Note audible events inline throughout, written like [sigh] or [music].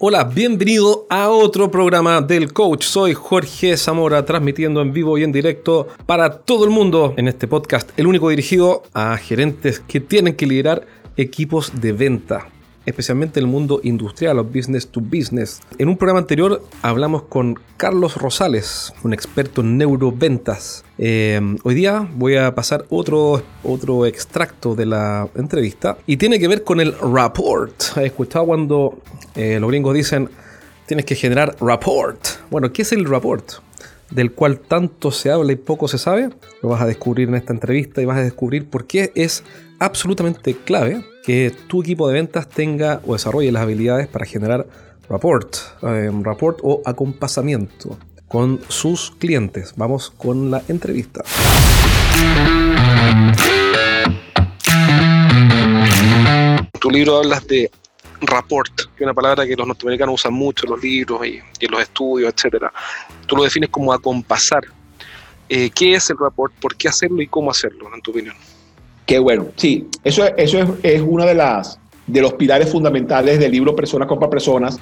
Hola, bienvenido a otro programa del coach. Soy Jorge Zamora, transmitiendo en vivo y en directo para todo el mundo en este podcast, el único dirigido a gerentes que tienen que liderar equipos de venta especialmente en el mundo industrial o business to business. En un programa anterior hablamos con Carlos Rosales, un experto en neuroventas. Eh, hoy día voy a pasar otro, otro extracto de la entrevista y tiene que ver con el rapport. ¿Has escuchado cuando eh, los gringos dicen tienes que generar rapport? Bueno, ¿qué es el rapport? del cual tanto se habla y poco se sabe, lo vas a descubrir en esta entrevista y vas a descubrir por qué es absolutamente clave que tu equipo de ventas tenga o desarrolle las habilidades para generar rapport, eh, rapport o acompasamiento con sus clientes. Vamos con la entrevista. En tu libro hablas de rapport, que es una palabra que los norteamericanos usan mucho en los libros y, en los estudios, etc. Tú lo defines como acompasar. Eh, ¿Qué es el rapport? ¿Por qué hacerlo y cómo hacerlo, en tu opinión? Qué bueno. Sí, eso, eso es, es uno de, las, de los pilares fundamentales del libro Personas contra Personas,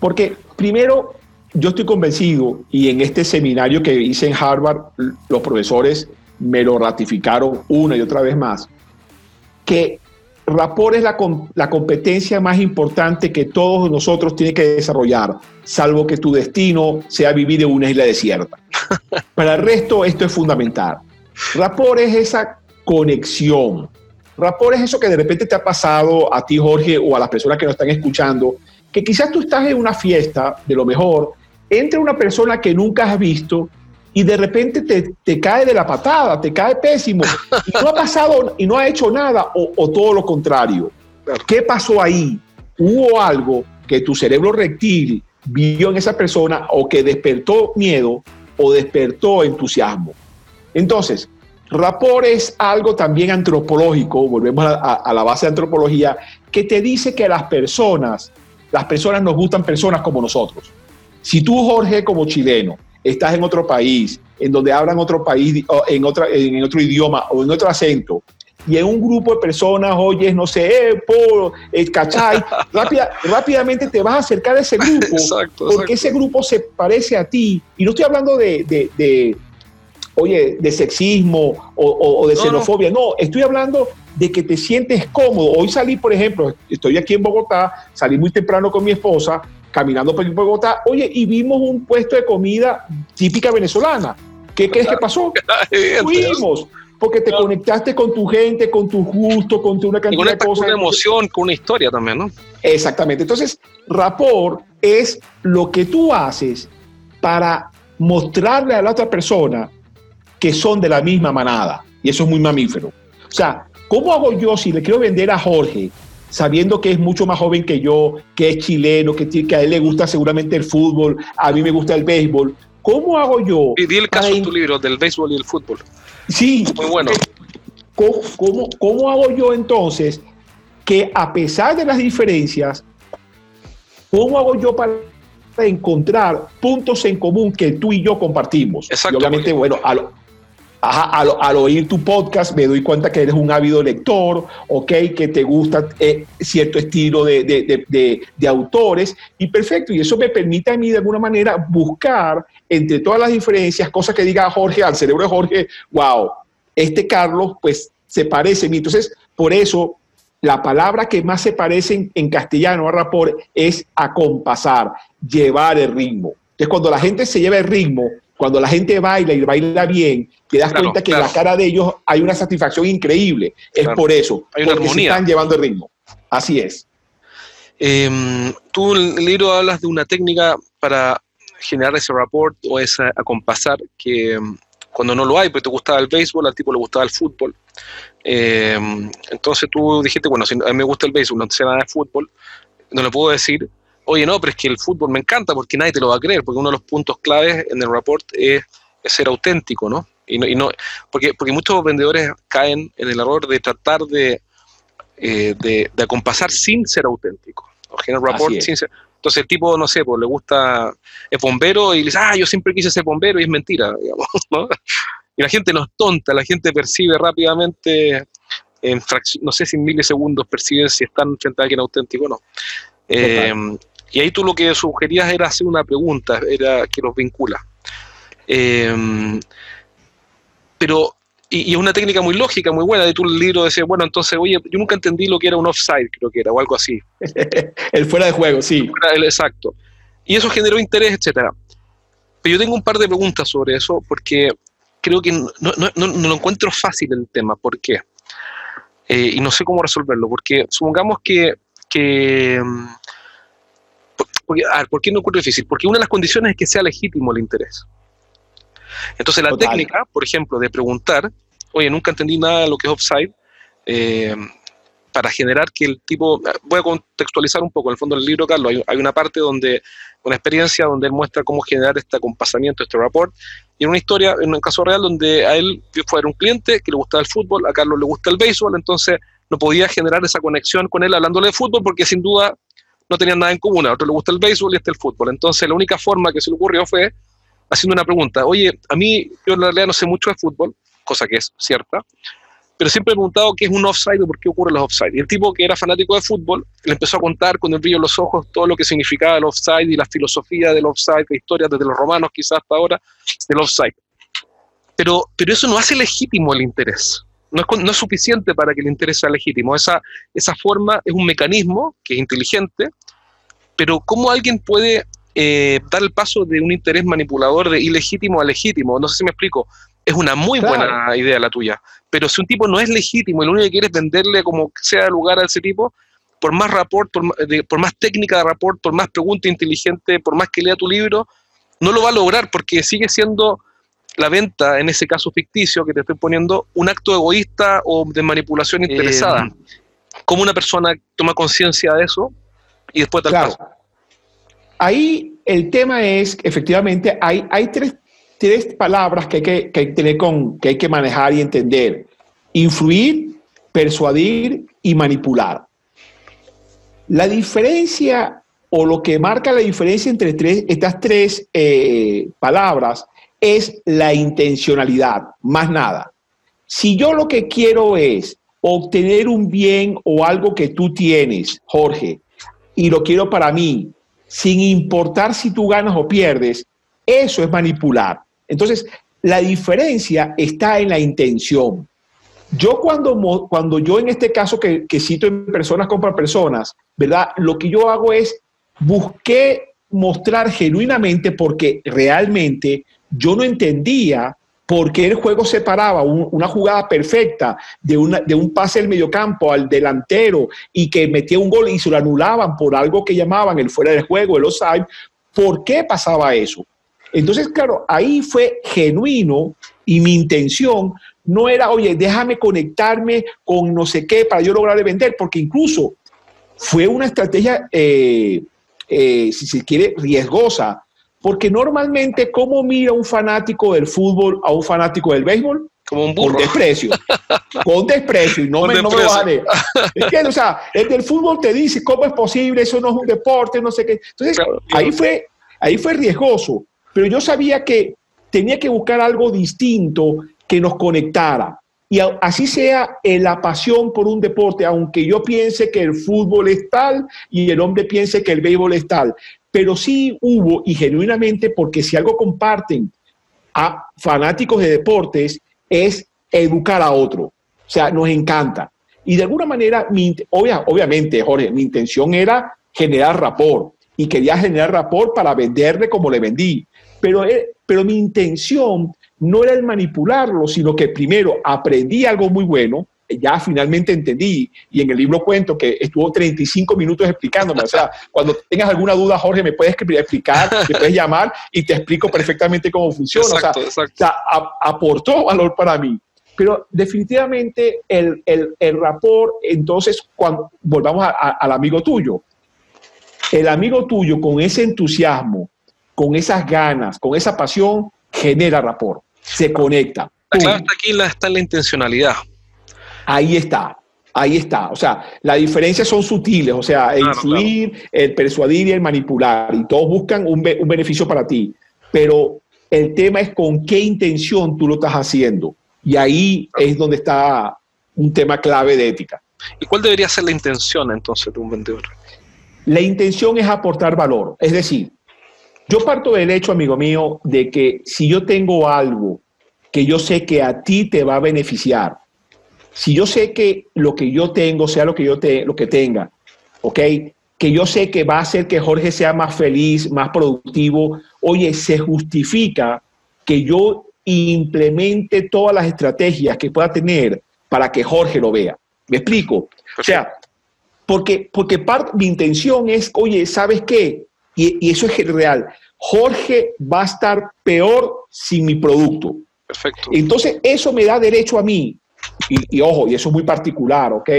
porque primero yo estoy convencido, y en este seminario que hice en Harvard, los profesores me lo ratificaron una y otra vez más, que rapport es la, la, competencia más importante que todos nosotros tienen que desarrollar, salvo que tu destino sea vivir en una isla desierta. [laughs] Para el resto, esto es fundamental. Rapport es esa conexión. Rapport es eso que de repente te ha pasado a ti, Jorge, o a las personas que nos están escuchando, que quizás tú estás en una fiesta, de lo mejor, entre una persona que nunca has visto y de repente te, cae de la patada, te cae pésimo, y no ha pasado y no ha hecho nada, o, o todo lo contrario. ¿Qué pasó ahí? Hubo algo que tu cerebro reptil vio en esa persona o que despertó miedo o despertó entusiasmo. Entonces, Rapport es algo también antropológico, volvemos a, la base de antropología, que te dice que las personas, las personas nos gustan personas como nosotros. Si tú, Jorge, como chileno, estás en otro país, en donde hablan otro país, en, otra, en otro idioma o en otro acento, y en un grupo de personas oyes, no sé, eh, por, eh, ¿cachai? [laughs] rápidamente te vas a acercar a ese grupo, porque ese grupo se parece a ti. Y no estoy hablando de oye, de sexismo o, de xenofobia. No. estoy hablando de que te sientes cómodo. Hoy salí, por ejemplo, estoy aquí en Bogotá, salí muy temprano con mi esposa, caminando por Bogotá, oye, y vimos un puesto de comida típica venezolana. ¿Qué crees que pasó? [laughs] Fuimos porque te conectaste con tu gente, con tu gusto, con una cantidad de cosas. Con una emoción, con una historia también, ¿no? Exactamente. Entonces, rapport es lo que tú haces para mostrarle a la otra persona que son de la misma manada. Y eso es muy mamífero. O sea, ¿cómo hago yo si le quiero vender a Jorge, sabiendo que es mucho más joven que yo, que es chileno, que, que a él le gusta seguramente el fútbol, a mí me gusta el béisbol? ¿Cómo hago yo? Y di el caso de tu libro del béisbol y el fútbol. Sí. Muy bueno. ¿Cómo, cómo, cómo hago yo entonces que a pesar de las diferencias, ¿cómo hago yo para encontrar puntos en común que tú y yo compartimos? Exacto. obviamente, bueno, a lo, al, oír tu podcast me doy cuenta que eres un ávido lector, ok, que te gusta eh, cierto estilo de, de, autores, y perfecto, y eso me permite a mí de alguna manera buscar entre todas las diferencias, cosas que diga Jorge, al cerebro de Jorge, wow, este Carlos pues se parece a mí. Entonces, por eso la palabra que más se parece en, castellano a rapor es acompasar, llevar el ritmo. Entonces, cuando la gente se lleva el ritmo, cuando la gente baila y baila bien, te das cuenta que en la cara de ellos hay una satisfacción increíble. Es por eso, hay una porque están llevando el ritmo. Así es. Em, tú en el libro hablas de una técnica para generar ese rapport o ese acompasar que em, cuando no lo hay, pues te gustaba el béisbol, al tipo le gustaba el fútbol. Em, entonces tú dijiste, bueno, si a mí me gusta el béisbol, no sé nada de fútbol, no le puedo decir, oye, no, pero es que el fútbol me encanta porque nadie te lo va a creer, porque uno de los puntos claves en el report es, ser auténtico, ¿no? Y no, y no porque, porque muchos vendedores caen en el error de tratar de, eh, de, acompasar sin ser auténtico. Rapport sin ser, entonces el tipo, no sé, pues le gusta, es bombero y le dice, ah, yo siempre quise ser bombero y es mentira, [laughs] digamos, ¿no? Y la gente no es tonta, la gente percibe rápidamente, en no sé si en milisegundos perciben si están frente a alguien auténtico o no. Eh, Y ahí tú lo que sugerías era hacer una pregunta, era que los vincula. Em, pero, y, es una técnica muy lógica, muy buena, de tu libro decía, bueno, entonces, oye, yo nunca entendí lo que era un offside, creo que era, o algo así. [laughs] el fuera de juego, sí. El, exacto. Y eso generó interés, etcétera. Pero yo tengo un par de preguntas sobre eso, porque creo que no, no, no, no lo encuentro fácil el tema. ¿Por qué? Eh, y no sé cómo resolverlo, porque supongamos que... que mm, porque, a ver, ¿por qué no encuentro difícil? Porque una de las condiciones es que sea legítimo el interés. Entonces la técnica, por ejemplo, de preguntar, oye, nunca entendí nada de lo que es offside, eh, para generar que el tipo, voy a contextualizar un poco, en el fondo del libro, Carlos, hay, una parte donde, una experiencia donde él muestra cómo generar este acompasamiento, este report, y en una historia, en un caso real, donde a él fue un cliente que le gustaba el fútbol, a Carlos le gusta el béisbol, entonces no podía generar esa conexión con él hablándole de fútbol porque sin duda no tenían nada en común, a otro le gusta el béisbol y este el fútbol. Entonces la única forma que se le ocurrió fue haciendo una pregunta, oye, a mí yo en realidad no sé mucho de fútbol, cosa que es cierta, pero siempre he preguntado qué es un offside o por qué ocurren los offside. Y el tipo que era fanático de fútbol le empezó a contar con el brillo en los ojos todo lo que significaba el offside y la filosofía del offside, la historia desde los romanos quizás hasta ahora del offside. Pero, pero eso no hace legítimo el interés. No es, no es suficiente para que el interés sea legítimo. Esa, esa forma es un mecanismo que es inteligente, pero ¿cómo alguien puede eh, dar el paso de un interés manipulador de ilegítimo a legítimo? No sé si me explico es una muy buena idea la tuya. Pero si un tipo no es legítimo y lo único que quiere es venderle como sea lugar a ese tipo, por más rapport, por, más técnica de rapport, por más pregunta inteligente, por más que lea tu libro, no lo va a lograr porque sigue siendo la venta, en ese caso ficticio que te estoy poniendo, un acto egoísta o de manipulación interesada. Eh, ¿Cómo una persona toma conciencia de eso y después tal claro. Ahí el tema es, efectivamente, hay, hay tres tres palabras que hay que, que, tener con, que hay que manejar y entender. Influir, persuadir y manipular. La diferencia o lo que marca la diferencia entre tres, estas tres eh, palabras es la intencionalidad, más nada. Si yo lo que quiero es obtener un bien o algo que tú tienes, Jorge, y lo quiero para mí, sin importar si tú ganas o pierdes, eso es manipular. Entonces, la diferencia está en la intención. Yo cuando, cuando yo en este caso que, cito en personas compra personas, ¿verdad? Lo que yo hago es busqué mostrar genuinamente porque realmente yo no entendía por qué el juego separaba una jugada perfecta de un pase del mediocampo al delantero y que metía un gol y se lo anulaban por algo que llamaban el fuera de juego, el offside. ¿Por qué pasaba eso? Entonces, claro, ahí fue genuino y mi intención no era, oye, déjame conectarme con no sé qué para yo lograr vender, porque incluso fue una estrategia, eh, eh, si se quiere, riesgosa, porque normalmente, ¿cómo mira un fanático del fútbol a un fanático del béisbol? Como un burro. Con desprecio. [laughs] con desprecio. Y no, me, no Es que, o sea, el del fútbol te dice, ¿cómo es posible? Eso no es un deporte, no sé qué. Entonces, ahí, fue, ahí fue riesgoso pero yo sabía que tenía que buscar algo distinto que nos conectara. Y así sea la pasión por un deporte, aunque yo piense que el fútbol es tal y el hombre piense que el béisbol es tal. Pero sí hubo, y genuinamente, porque si algo comparten a fanáticos de deportes, es educar a otro. O sea, nos encanta. Y de alguna manera, obviamente, Jorge, mi intención era generar rapport y quería generar rapport para venderle como le vendí. Pero, eh, pero mi intención no era el manipularlo, sino que primero aprendí algo muy bueno, ya finalmente entendí, y en el libro cuento que estuvo 35 minutos explicándome. O sea, [laughs] cuando tengas alguna duda, Jorge, me puedes explicar, me puedes llamar y te explico perfectamente cómo funciona. Exacto, o sea, aportó valor para mí. Pero definitivamente el, el, el rapport, entonces, cuando volvamos al amigo tuyo, el amigo tuyo con ese entusiasmo, con esas ganas, con esa pasión, genera rapport, se conecta. La clave está aquí está en la intencionalidad. Ahí está, ahí está. O sea, las diferencias son sutiles, o sea, el influir, el persuadir y el manipular, y todos buscan un, un beneficio para ti. Pero el tema es con qué intención tú lo estás haciendo. Y ahí es donde está un tema clave de ética. ¿Y cuál debería ser la intención entonces de un vendedor? La intención es aportar valor. Es decir, yo parto del hecho, amigo mío, de que si yo tengo algo que yo sé que a ti te va a beneficiar, si yo sé que lo que yo tengo, sea lo que yo te, lo que tenga, ¿ok? Que yo sé que va a hacer que Jorge sea más feliz, más productivo, oye, se justifica que yo implemente todas las estrategias que pueda tener para que Jorge lo vea. ¿Me explico? O sea, porque, porque mi intención es, oye, ¿sabes qué? Y, y, eso es real. Jorge va a estar peor sin mi producto. Perfecto. Entonces, eso me da derecho a mí y, ojo, y eso es muy particular, ¿ok?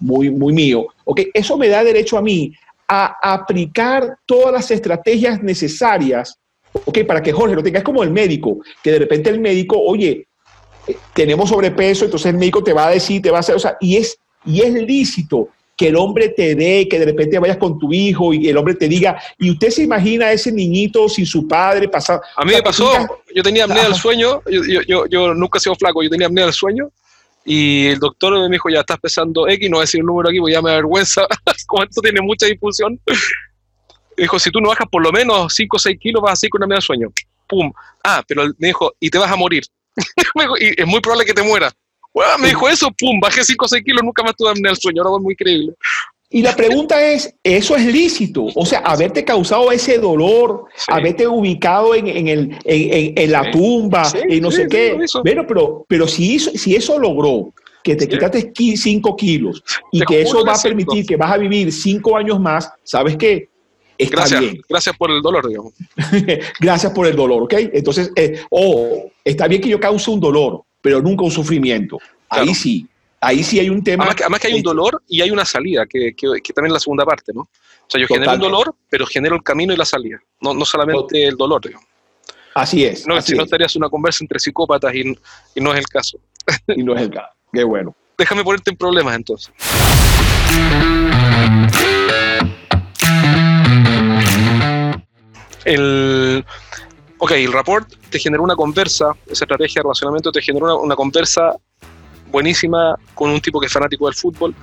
Muy, muy mío, ¿ok? Eso me da derecho a mí a aplicar todas las estrategias necesarias, ¿ok? Para que Jorge lo tenga. Es como el médico, que de repente el médico, oye, eh, tenemos sobrepeso, entonces el médico te va a decir, te va a hacer, o sea, y es, y es lícito que el hombre te dé, que de repente vayas con tu hijo y el hombre te diga, y usted se imagina a ese niñito sin su padre pasar. A mí me pasó, yo tenía apnea del sueño, yo, yo, yo, yo, nunca he sido flaco, yo tenía apnea del sueño y el doctor me dijo, ya estás pesando X, no voy a decir el número aquí, porque ya me da vergüenza, [laughs] como esto tiene mucha difusión. dijo, si tú no bajas por lo menos 5 o 6 kilos, vas a seguir con una media de sueño. Pum. Ah, pero me dijo, y te vas a morir. [laughs] y es muy probable que te mueras. Me dijo eso, pum, bajé 5 o 6 kilos, nunca más tuve apnea del sueño, ahora muy increíble. Y la pregunta es, ¿eso es lícito? O sea, haberte causado ese dolor, haberte ubicado en, en, el, en, en la tumba y no sé qué. Bueno, pero, pero si, eso, si eso logró que te quitaste 5 kilos y que eso va a permitir que vas a vivir 5 años más, ¿sabes qué? Está gracias, bien. gracias por el dolor, digamos. [laughs] gracias por el dolor, ¿ok? Entonces, eh, oh, está bien que yo cause un dolor, pero nunca un sufrimiento. Ahí sí, ahí sí hay un tema. Además que, hay un dolor y hay una salida, que, que, también es la segunda parte, ¿no? O sea, yo genero un dolor, pero genero el camino y la salida, no, no solamente el dolor, digamos. Así es. No, si no estarías una conversa entre psicópatas y, y, no es el caso. Y no es el caso. Qué bueno. Déjame ponerte en problemas entonces. El, ok, el report te generó una conversa, esa estrategia de relacionamiento te generó una, conversa buenísima con un tipo que es fanático del fútbol.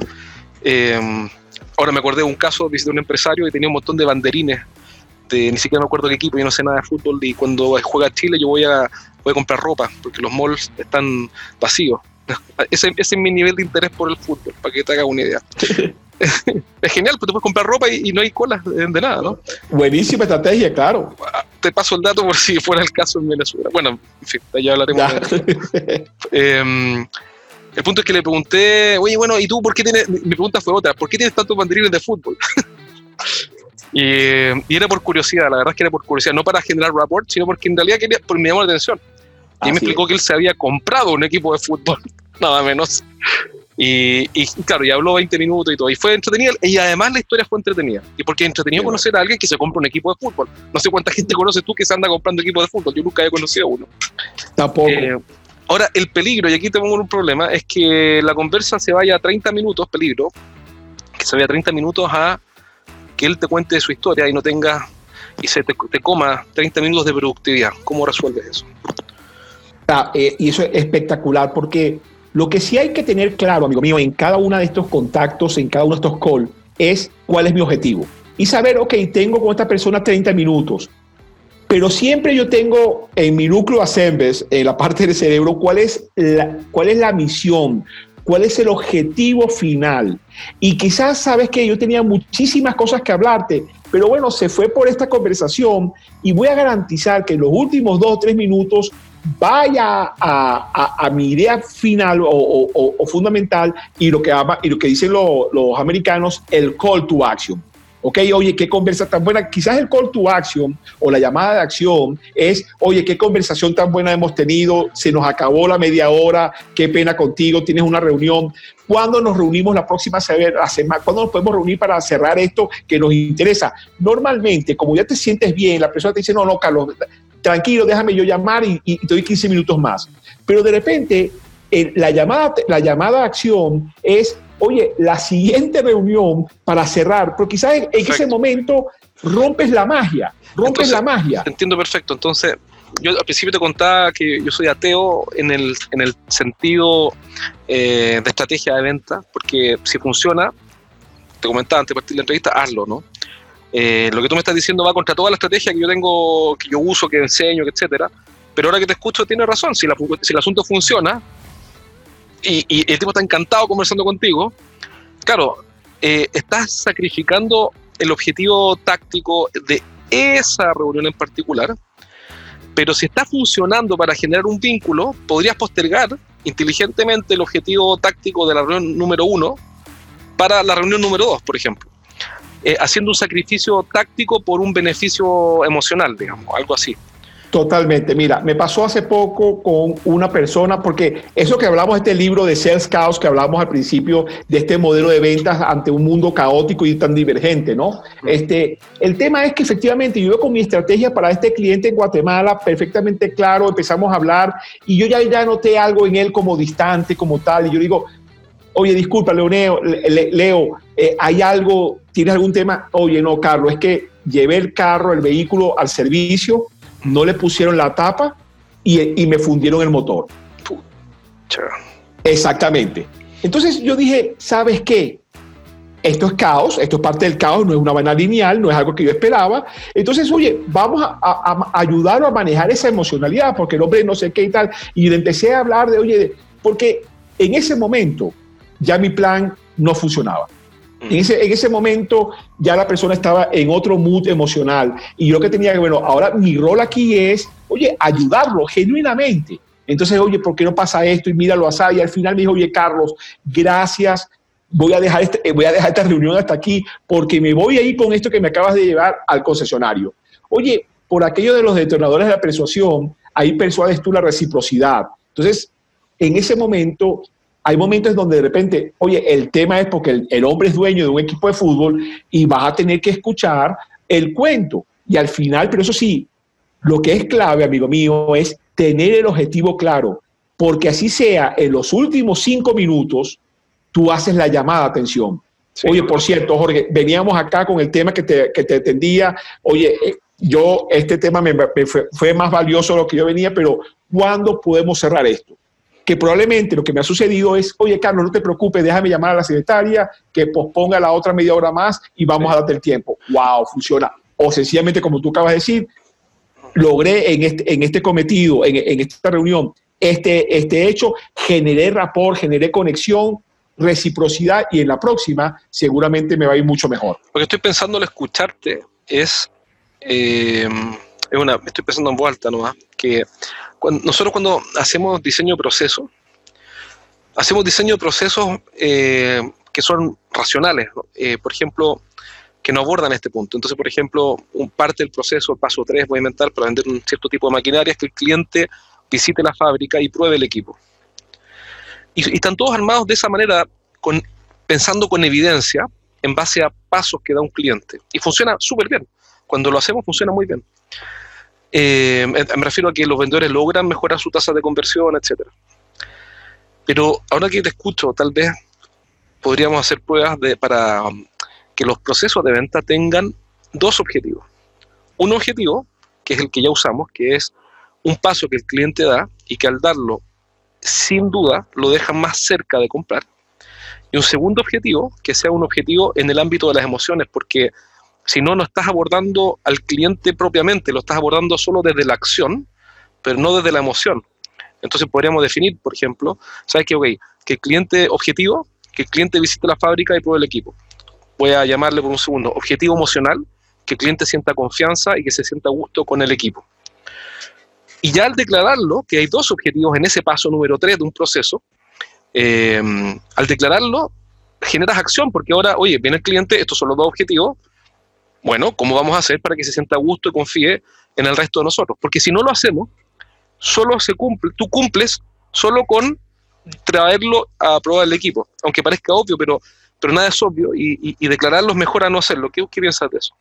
Eh, ahora me acordé de un caso, visité un empresario que tenía un montón de banderines, de, ni siquiera me acuerdo qué equipo, yo no sé nada de fútbol, y cuando juega Chile yo voy a, a comprar ropa, porque los malls están vacíos. [laughs] Ese, ese, es mi nivel de interés por el fútbol, para que te hagas una idea. [laughs] [laughs] es genial, porque tú puedes comprar ropa y, no hay colas de, nada, ¿no? Buenísima estrategia, claro. Te paso el dato por si fuera el caso en Venezuela. Bueno, en fin, ya hablaremos. De eh, el punto es que le pregunté, oye, bueno, ¿y tú por qué tienes? Mi pregunta fue otra, ¿por qué tienes tantos banderines de fútbol? [laughs] y, era por curiosidad, la verdad es que era por curiosidad, no para generar rapport, sino porque en realidad quería, por me llamó la atención. Y me explicó que él se había comprado un equipo de fútbol, [laughs] nada menos. Y, claro, y habló 20 minutos y todo. Y fue entretenido. Y además la historia fue entretenida. Y porque es entretenido conocer a alguien que se compra un equipo de fútbol. No sé cuánta gente conoces tú que se anda comprando equipo de fútbol. Yo nunca he conocido a uno. Tampoco. Eh, Ahora, el peligro, y aquí tengo un problema, es que la conversa se vaya a 30 minutos, peligro, que se vaya a 30 minutos a que él te cuente su historia y no tenga, y se te, coma 30 minutos de productividad. ¿Cómo resuelves eso? Ah, eh, y eso es espectacular porque lo que sí hay que tener claro, amigo mío, en cada uno de estos contactos, en cada uno de estos calls, es cuál es mi objetivo. Y saber, ok, tengo con esta persona 30 minutos. Pero siempre yo tengo en mi núcleo assembles, en la parte del cerebro, cuál es la, cuál es la misión, cuál es el objetivo final. Y quizás sabes que yo tenía muchísimas cosas que hablarte, pero bueno, se fue por esta conversación y voy a garantizar que en los últimos dos o tres minutos vaya a, mi idea final o, fundamental y lo que, y lo que dicen los americanos, el call to action. Ok, oye, qué conversa tan buena. Quizás el call to action o la llamada de acción es, oye, qué conversación tan buena hemos tenido, se nos acabó la media hora, qué pena contigo, tienes una reunión. ¿Cuándo nos reunimos la próxima semana? ¿Cuándo nos podemos reunir para cerrar esto que nos interesa? Normalmente, como ya te sientes bien, la persona te dice, no, no, Carlos, tranquilo, déjame yo llamar y, y te doy 15 minutos más. Pero de repente, la, llamada, la llamada a acción es oye, la siguiente reunión para cerrar, porque quizás en, ese momento rompes la magia, rompes la magia. Entiendo perfecto, entonces yo al principio te contaba que yo soy ateo en el, en el sentido eh, de estrategia de venta, porque si funciona, te comentaba antes de partir de la entrevista, hazlo, ¿no? Eh, lo que tú me estás diciendo va contra toda la estrategia que yo tengo, que yo uso, que enseño, etcétera. Pero ahora que te escucho, tienes razón. Si, el asunto funciona y, y, el tipo está encantado conversando contigo, claro, eh, estás sacrificando el objetivo táctico de esa reunión en particular. Pero si está funcionando para generar un vínculo, podrías postergar inteligentemente el objetivo táctico de la reunión número uno para la reunión número dos, por ejemplo. Eh, haciendo un sacrificio táctico por un beneficio emocional, digamos, algo así. Totalmente. Mira, me pasó hace poco con una persona, porque eso que hablamos de este libro de Sales Chaos, que hablamos al principio de este modelo de ventas ante un mundo caótico y tan divergente, ¿no? Este, el tema es que efectivamente yo con mi estrategia para este cliente en Guatemala perfectamente claro, empezamos a hablar y yo ya, ya noté algo en él como distante, como tal, y yo digo, oye, disculpa, Leoneo, Leo, eh, ¿hay algo, tienes algún tema? Oye, no, Carlos, es que llevé el carro, el vehículo al servicio, no le pusieron la tapa y, me fundieron el motor. Exactamente. Entonces yo dije, ¿sabes qué? Esto es caos, esto es parte del caos, no es una vaina lineal, no es algo que yo esperaba. Entonces, oye, vamos a, a, ayudarlo a manejar esa emocionalidad, porque el hombre no sé qué y tal. Y empecé a hablar de, oye, porque en ese momento ya mi plan no funcionaba. En ese, en ese momento ya la persona estaba en otro mood emocional y yo que tenía que, bueno, ahora mi rol aquí es, oye, ayudarlo genuinamente. Entonces, oye, ¿por qué no pasa esto? Y míralo así. Y al final me dijo, oye, Carlos, gracias. Voy a, dejar este, voy a dejar esta reunión hasta aquí porque me voy a ir con esto que me acabas de llevar al concesionario. Oye, por aquello de los detonadores de la persuasión, ahí persuades tú la reciprocidad. Entonces, en ese momento hay momentos donde de repente, oye, el tema es porque el, hombre es dueño de un equipo de fútbol y vas a tener que escuchar el cuento. Y al final, pero eso sí, lo que es clave, amigo mío, es tener el objetivo claro, porque así sea, en los últimos cinco minutos, tú haces la llamada de atención. Oye, por cierto, Jorge, veníamos acá con el tema que te, que te atendía. Oye, eh, yo, este tema me, fue, fue, más valioso de lo que yo venía, pero ¿cuándo podemos cerrar esto? Que probablemente lo que me ha sucedido es, oye, Carlos, no te preocupes, déjame llamar a la secretaria que posponga la otra media hora más y vamos a darte el tiempo. ¡Wow! Funciona. O sencillamente, como tú acabas de decir, logré en este, en este cometido, en, esta reunión, este, este hecho, generé rapport, generé conexión, reciprocidad y en la próxima seguramente me va a ir mucho mejor. Lo que estoy pensando al escucharte es, eh, es una, estoy pensando en vuelta ¿no? Que nosotros cuando hacemos diseño de proceso, hacemos diseño de procesos eh, que son racionales, eh, por ejemplo, que no abordan este punto. Entonces, por ejemplo, un parte del proceso, el paso 3, voy a inventar para vender un cierto tipo de maquinaria, es que el cliente visite la fábrica y pruebe el equipo. Y, están todos armados de esa manera, con, pensando con evidencia, en base a pasos que da un cliente. Y funciona súper bien. Cuando lo hacemos, funciona muy bien. Eh, me refiero a que los vendedores logran mejorar su tasa de conversión, etcétera. Pero ahora que te escucho, tal vez podríamos hacer pruebas de, para um, que los procesos de venta tengan dos objetivos. Un objetivo, que es el que ya usamos, que es un paso que el cliente da y que al darlo, sin duda, lo deja más cerca de comprar. Y un segundo objetivo, que sea un objetivo en el ámbito de las emociones, porque si no, no estás abordando al cliente propiamente, lo estás abordando solo desde la acción, pero no desde la emoción. Entonces podríamos definir, por ejemplo, ¿sabes qué? Okay, que el cliente objetivo, que el cliente visite la fábrica y pruebe el equipo. Voy a llamarle por un segundo. Objetivo emocional, que el cliente sienta confianza y que se sienta a gusto con el equipo. Y ya al declararlo, que hay dos objetivos en ese paso número tres de un proceso, eh, al declararlo, generas acción, porque ahora, oye, viene el cliente, estos son los dos objetivos, bueno, ¿cómo vamos a hacer para que se sienta a gusto y confíe en el resto de nosotros? Porque si no lo hacemos, solo se cumple, tú cumples solo con traerlo a probar el equipo, aunque parezca obvio, pero, pero nada es obvio y, y, declararlo es mejor a no hacerlo. ¿Qué, ¿Qué piensas de eso?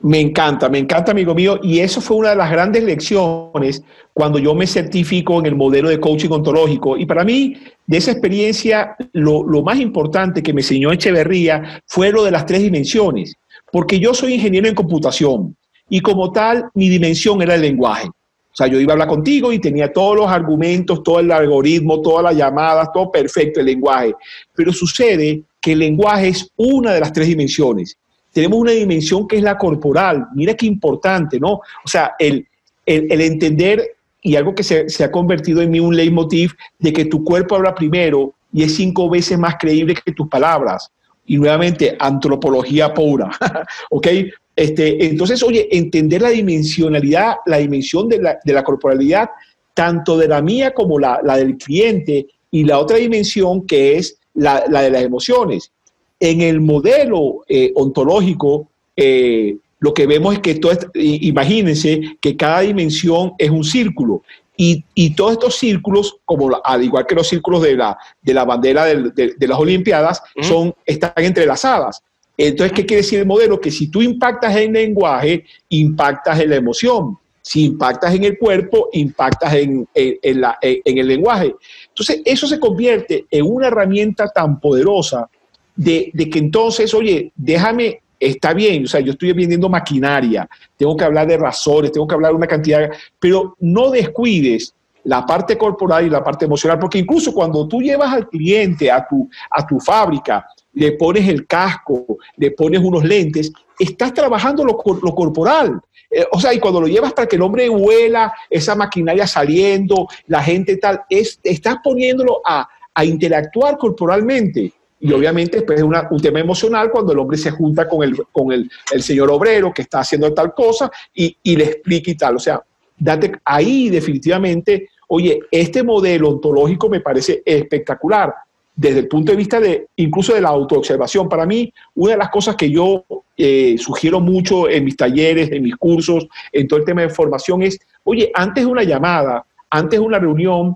Me encanta, me encanta, amigo mío. Y eso fue una de las grandes lecciones cuando yo me certifico en el modelo de coaching ontológico. Y para mí, de esa experiencia, lo, lo más importante que me enseñó Echeverría fue lo de las tres dimensiones porque yo soy ingeniero en computación y como tal mi dimensión era el lenguaje. O sea, yo iba a hablar contigo y tenía todos los argumentos, todo el algoritmo, todas las llamadas, todo perfecto, el lenguaje. Pero sucede que el lenguaje es una de las tres dimensiones. Tenemos una dimensión que es la corporal. Mira qué importante, ¿no? O sea, el, el, entender y algo que se, se, ha convertido en mí un leitmotiv de que tu cuerpo habla primero y es cinco veces más creíble que tus palabras. Y nuevamente, antropología pura, [laughs] ¿ok? Este, entonces, oye, entender la dimensionalidad, la dimensión de la, de la corporalidad, tanto de la mía como la, la, del cliente, y la otra dimensión que es la, la de las emociones. En el modelo eh, ontológico, eh, lo que vemos es que, todo, imagínense que cada dimensión es un círculo. Y, y, todos estos círculos, como al igual que los círculos de la, de la bandera de, de, las Olimpiadas, son, están entrelazadas. Entonces, ¿qué quiere decir el modelo? Que si tú impactas en el lenguaje, impactas en la emoción. Si impactas en el cuerpo, impactas en, en, la, en el lenguaje. Entonces, eso se convierte en una herramienta tan poderosa de, de, que entonces, oye, déjame, está bien, o sea, yo estoy vendiendo maquinaria, tengo que hablar de razones, tengo que hablar de una cantidad, pero no descuides la parte corporal y la parte emocional, porque incluso cuando tú llevas al cliente a tu, a tu fábrica, le pones el casco, le pones unos lentes, estás trabajando lo, lo corporal. Eh, o sea, y cuando lo llevas para que el hombre huela, esa maquinaria saliendo, la gente tal, es, estás poniéndolo a, a interactuar corporalmente. Y obviamente después es un tema emocional cuando el hombre se junta con el, con el, señor obrero que está haciendo tal cosa y, y, le explica y tal. O sea, date ahí definitivamente, oye, este modelo ontológico me parece espectacular desde el punto de vista de incluso de la autoobservación. Para mí, una de las cosas que yo eh, sugiero mucho en mis talleres, en mis cursos, en todo el tema de formación es, oye, antes de una llamada, antes de una reunión,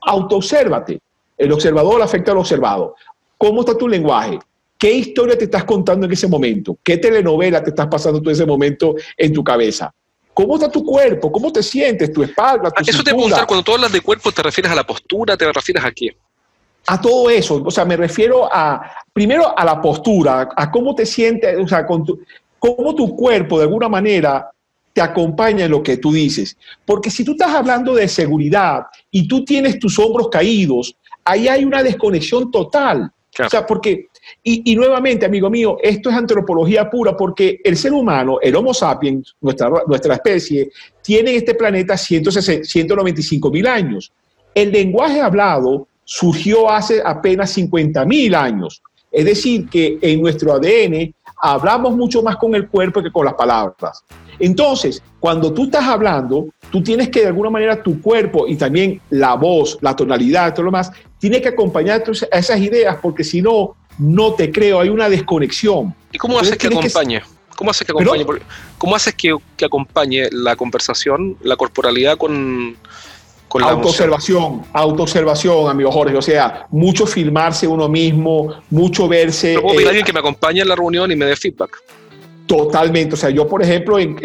autoobsérvate. El observador afecta al observado. ¿Cómo está tu lenguaje? ¿Qué historia te estás contando en ese momento? ¿Qué telenovela te estás pasando tú en ese momento en tu cabeza? ¿Cómo está tu cuerpo? ¿Cómo te sientes? ¿Tu espalda? Tu Eso te preguntar, cuando tú hablas de cuerpo, ¿te refieres a la postura? ¿Te refieres a qué? a todo eso. O sea, me refiero a, primero a la postura, a cómo te sientes, o sea, con tu, cómo tu cuerpo de alguna manera te acompaña en lo que tú dices. Porque si tú estás hablando de seguridad y tú tienes tus hombros caídos, ahí hay una desconexión total. O sea, porque, y, nuevamente, amigo mío, esto es antropología pura porque el ser humano, el Homo sapiens, nuestra, nuestra especie, tiene en este planeta 195 mil años. El lenguaje hablado surgió hace apenas 50 mil años. Es decir, que en nuestro ADN hablamos mucho más con el cuerpo que con las palabras. Entonces, cuando tú estás hablando, tú tienes que de alguna manera tu cuerpo y también la voz, la tonalidad, todo lo demás, tiene que acompañar a esas ideas porque si no, no te creo, hay una desconexión. ¿Y cómo haces que acompañe? ¿Cómo haces que acompañe? ¿Cómo haces que, que acompañe la conversación, la corporalidad con, autoobservación, autoobservación, amigo Jorge. O sea, mucho filmarse uno mismo, mucho verse. ¿Puedo pedir a alguien que me acompañe en la reunión y me dé feedback? Totalmente. O sea, yo, por ejemplo, en,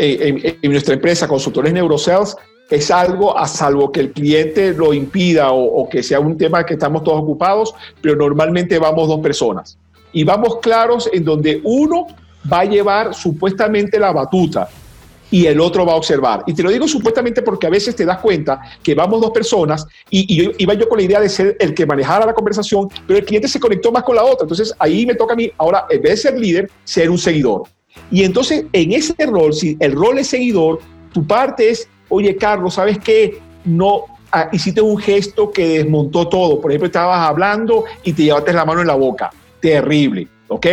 nuestra empresa, Consultores Neurocels, es algo a salvo que el cliente lo impida o, o, que sea un tema que estamos todos ocupados, pero normalmente vamos dos personas. Y vamos claros en donde uno va a llevar supuestamente la batuta y el otro va a observar. Y te lo digo supuestamente porque a veces te das cuenta que vamos dos personas y, yo, iba yo con la idea de ser el que manejara la conversación, pero el cliente se conectó más con la otra. Entonces ahí me toca a mí, ahora, en vez de ser líder, ser un seguidor. Y entonces en ese rol, si el rol es seguidor, tu parte es, oye Carlos, ¿sabes qué? No, ah, hiciste un gesto que desmontó todo. Por ejemplo, estabas hablando y te llevaste la mano en la boca. Terrible, ¿ok?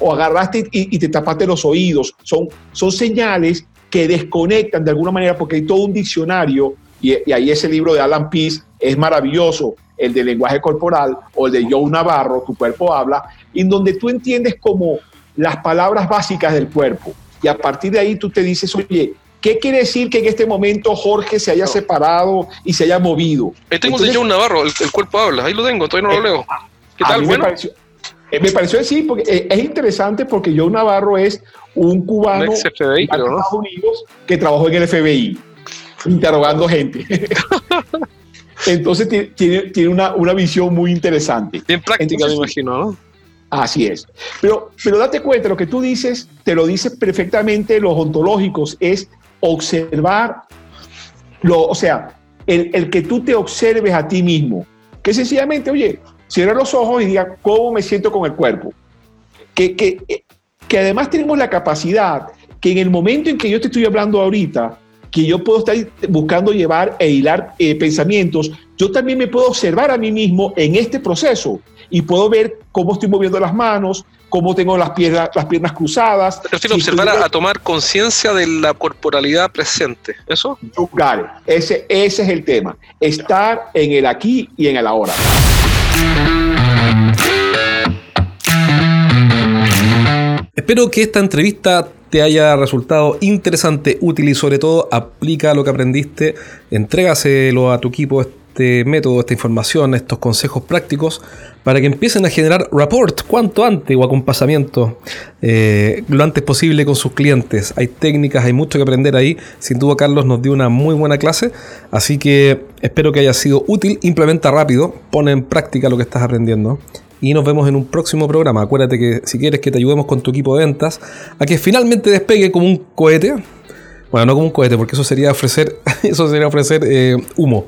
O agarraste y, y te tapaste los oídos. Son, son señales que desconectan de alguna manera, porque hay todo un diccionario, y, ahí ese libro de Alan Pease es maravilloso, el de lenguaje corporal, o el de Joe Navarro, Tu cuerpo habla, en donde tú entiendes como las palabras básicas del cuerpo. Y a partir de ahí tú te dices, oye, ¿Qué quiere decir que en este momento Jorge se haya separado y se haya movido? Ahí tengo de Joe Navarro, el, cuerpo habla, ahí lo tengo, todavía no lo eh, leo. ¿Qué tal? Bueno. Me pareció, eh, me pareció decir, porque eh, es interesante porque Joe Navarro es un cubano de Estados Unidos que trabajó en el FBI, [laughs] interrogando gente. [laughs] Entonces tiene, tiene una, una, visión muy interesante. Bien práctica, me imagino, ¿no? Así es. Pero, pero date cuenta, lo que tú dices, te lo dice perfectamente los ontológicos, es observar, lo, o sea, el, el que tú te observes a ti mismo. Que sencillamente, oye, cierra los ojos y diga cómo me siento con el cuerpo. que, que, que además tenemos la capacidad que en el momento en que yo te estoy hablando ahorita, que yo puedo estar buscando llevar e hilar eh, pensamientos, yo también me puedo observar a mí mismo en este proceso y puedo ver cómo estoy moviendo las manos, cómo tengo las piernas, las piernas cruzadas. Prefiero observar a, tomar conciencia de la corporalidad presente, ¿eso? Ese, ese es el tema, estar en el aquí y en el ahora. Espero que esta entrevista te haya resultado interesante, útil y sobre todo aplica lo que aprendiste, entrégaselo a tu equipo este método, esta información, estos consejos prácticos para que empiecen a generar rapport cuanto antes o acompasamiento eh, lo antes posible con sus clientes. Hay técnicas, hay mucho que aprender ahí. Sin duda Carlos nos dio una muy buena clase, así que espero que haya sido útil. Implementa rápido, pone en práctica lo que estás aprendiendo y nos vemos en un próximo programa. Acuérdate que si quieres que te ayudemos con tu equipo de ventas a que finalmente despegue como un cohete, bueno, no como un cohete, porque eso sería ofrecer, [laughs] eso sería ofrecer eh, humo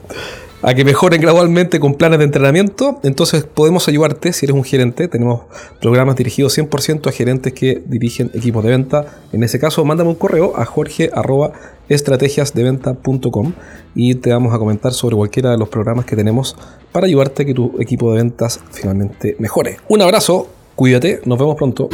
a que mejoren gradualmente con planes de entrenamiento. Entonces podemos ayudarte si eres un gerente. Tenemos programas dirigidos 100% a gerentes que dirigen equipos de venta. En ese caso, mándame un correo a jorge.estrategiasdeventa.com y te vamos a comentar sobre cualquiera de los programas que tenemos para ayudarte a que tu equipo de ventas finalmente mejore. Un abrazo, cuídate, nos vemos pronto.